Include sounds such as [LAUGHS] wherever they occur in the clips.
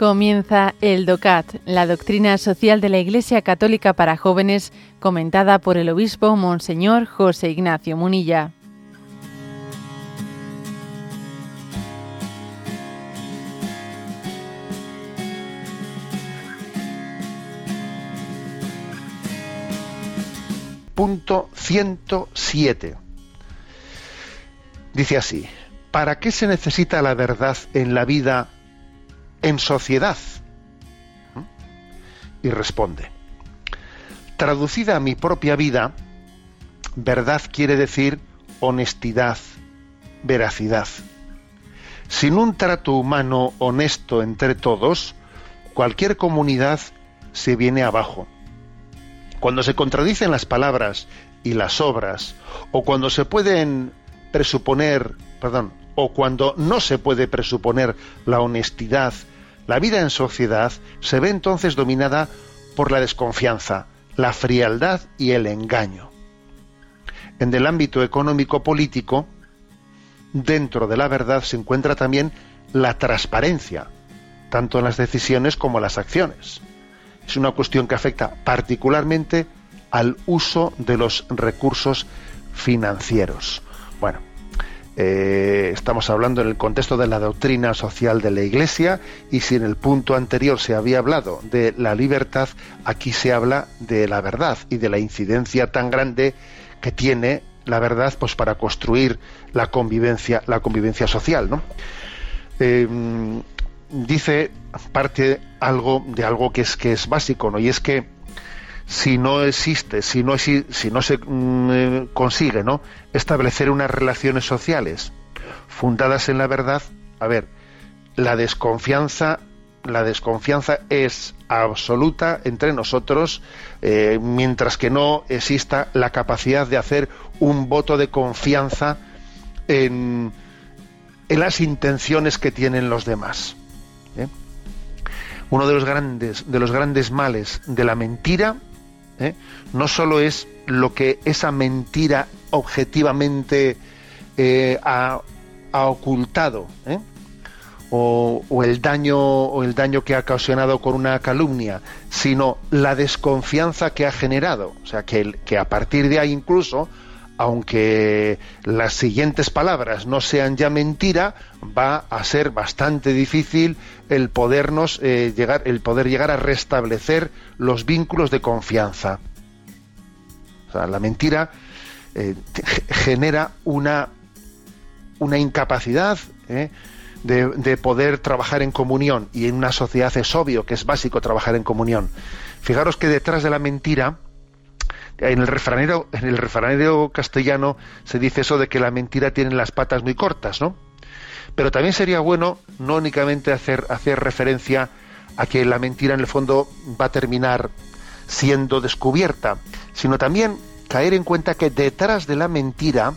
Comienza el DOCAT, la doctrina social de la Iglesia Católica para jóvenes, comentada por el obispo Monseñor José Ignacio Munilla. Punto 107. Dice así, ¿para qué se necesita la verdad en la vida en sociedad? Y responde, traducida a mi propia vida, verdad quiere decir honestidad, veracidad. Sin un trato humano honesto entre todos, cualquier comunidad se viene abajo. Cuando se contradicen las palabras y las obras, o cuando se pueden presuponer, perdón, o cuando no se puede presuponer la honestidad, la vida en sociedad se ve entonces dominada por la desconfianza, la frialdad y el engaño. En el ámbito económico-político, dentro de la verdad se encuentra también la transparencia, tanto en las decisiones como en las acciones. Es una cuestión que afecta particularmente al uso de los recursos financieros. Bueno, eh, estamos hablando en el contexto de la doctrina social de la Iglesia y si en el punto anterior se había hablado de la libertad, aquí se habla de la verdad y de la incidencia tan grande que tiene la verdad pues para construir la convivencia la convivencia social ¿no? Eh, dice parte algo de algo que es que es básico no y es que si no existe, si no, si no se mm, eh, consigue ¿no? establecer unas relaciones sociales fundadas en la verdad, a ver, la desconfianza, la desconfianza es absoluta entre nosotros, eh, mientras que no exista la capacidad de hacer un voto de confianza en, en las intenciones que tienen los demás. ¿eh? Uno de los grandes, de los grandes males de la mentira ¿eh? no solo es lo que esa mentira objetivamente eh, ha, ocultado, ¿eh? o, el daño, el daño que ha ocasionado con una calumnia, sino la desconfianza que ha generado. O sea, que a partir de ahí incluso aunque las siguientes palabras no sean ya mentira, va a ser bastante difícil el podernos llegar, el poder llegar a restablecer los vínculos de confianza. O sea, la mentira eh, genera una, una incapacidad ¿eh? de, poder trabajar en comunión y en una sociedad es obvio que es básico trabajar en comunión. Fijaros que detrás de la mentira, en el refranero, en el refranero castellano se dice eso de que la mentira tiene las patas muy cortas, ¿no? Pero también sería bueno no únicamente hacer, hacer referencia a que la mentira en el fondo va a terminar siendo descubierta, sino también caer en cuenta que detrás de la mentira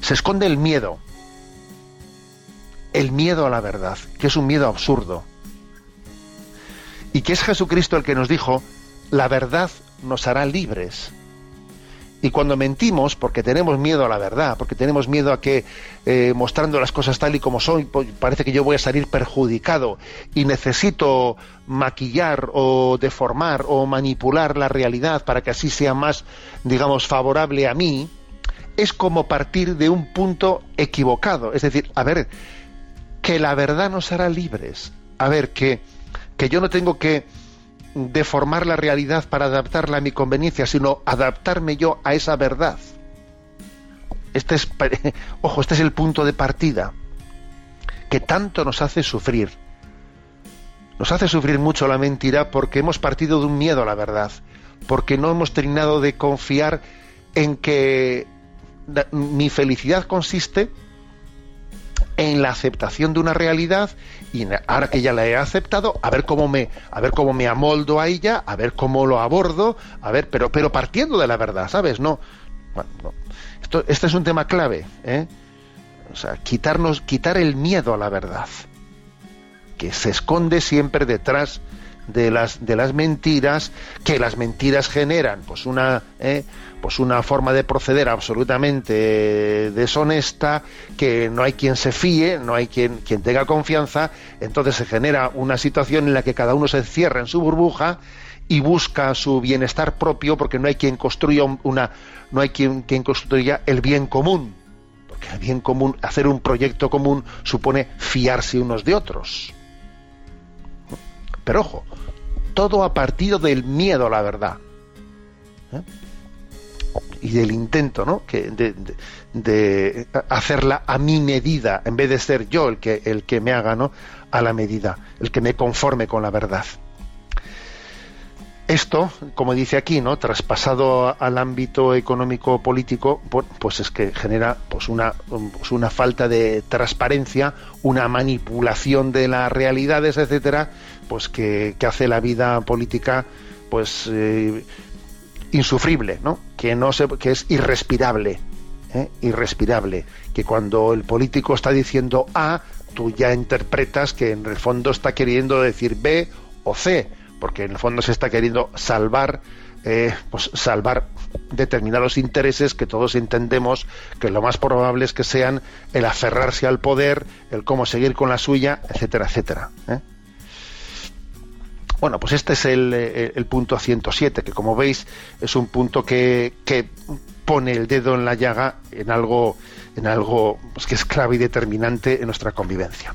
se esconde el miedo, el miedo a la verdad, que es un miedo absurdo, y que es Jesucristo el que nos dijo, la verdad nos hará libres. Y cuando mentimos, porque tenemos miedo a la verdad, porque tenemos miedo a que eh, mostrando las cosas tal y como son, pues, parece que yo voy a salir perjudicado y necesito maquillar o deformar o manipular la realidad para que así sea más, digamos, favorable a mí, es como partir de un punto equivocado. Es decir, a ver, que la verdad nos hará libres. A ver, que, que yo no tengo que deformar la realidad para adaptarla a mi conveniencia, sino adaptarme yo a esa verdad. Este es, [LAUGHS] ojo, este es el punto de partida que tanto nos hace sufrir. Nos hace sufrir mucho la mentira porque hemos partido de un miedo a la verdad, porque no hemos terminado de confiar en que mi felicidad consiste en la aceptación de una realidad y ahora que ya la he aceptado, a ver cómo me, a ver cómo me amoldo a ella, a ver cómo lo abordo, a ver, pero, pero partiendo de la verdad, ¿sabes? No, Esto, este es un tema clave, ¿eh? O sea, quitarnos, quitar el miedo a la verdad, que se esconde siempre detrás de las, de las mentiras, que las mentiras generan. Pues una, eh, pues una forma de proceder absolutamente deshonesta, que no hay quien se fíe, no hay quien, quien tenga confianza, entonces se genera una situación en la que cada uno se cierra en su burbuja y busca su bienestar propio porque no hay quien construya una no hay quien, quien construya el bien común. Porque el bien común hacer un proyecto común supone fiarse unos de otros pero ojo todo a partir del miedo a la verdad ¿eh? y del intento ¿no? que de, hacerla a mi medida en vez de ser yo el que el que me haga ¿no? a la medida el que me conforme con la verdad esto, como dice aquí, ¿no? traspasado al ámbito económico político, pues es que genera pues una, pues una falta de transparencia, una manipulación de las realidades, etcétera, pues que, hace la vida política pues eh, insufrible, ¿no? Que no se, que es irrespirable, ¿eh? irrespirable, que cuando el político está diciendo A, tú ya interpretas que en el fondo está queriendo decir B o C porque en el fondo se está queriendo salvar eh, pues salvar determinados intereses que todos entendemos que lo más probable es que sean el aferrarse al poder, el cómo seguir con la suya, etcétera, etcétera. ¿eh? Bueno, pues este es el, eh, el, punto 107, que como veis es un punto que, que pone el dedo en la llaga en algo, en algo pues, que es clave y determinante en nuestra convivencia.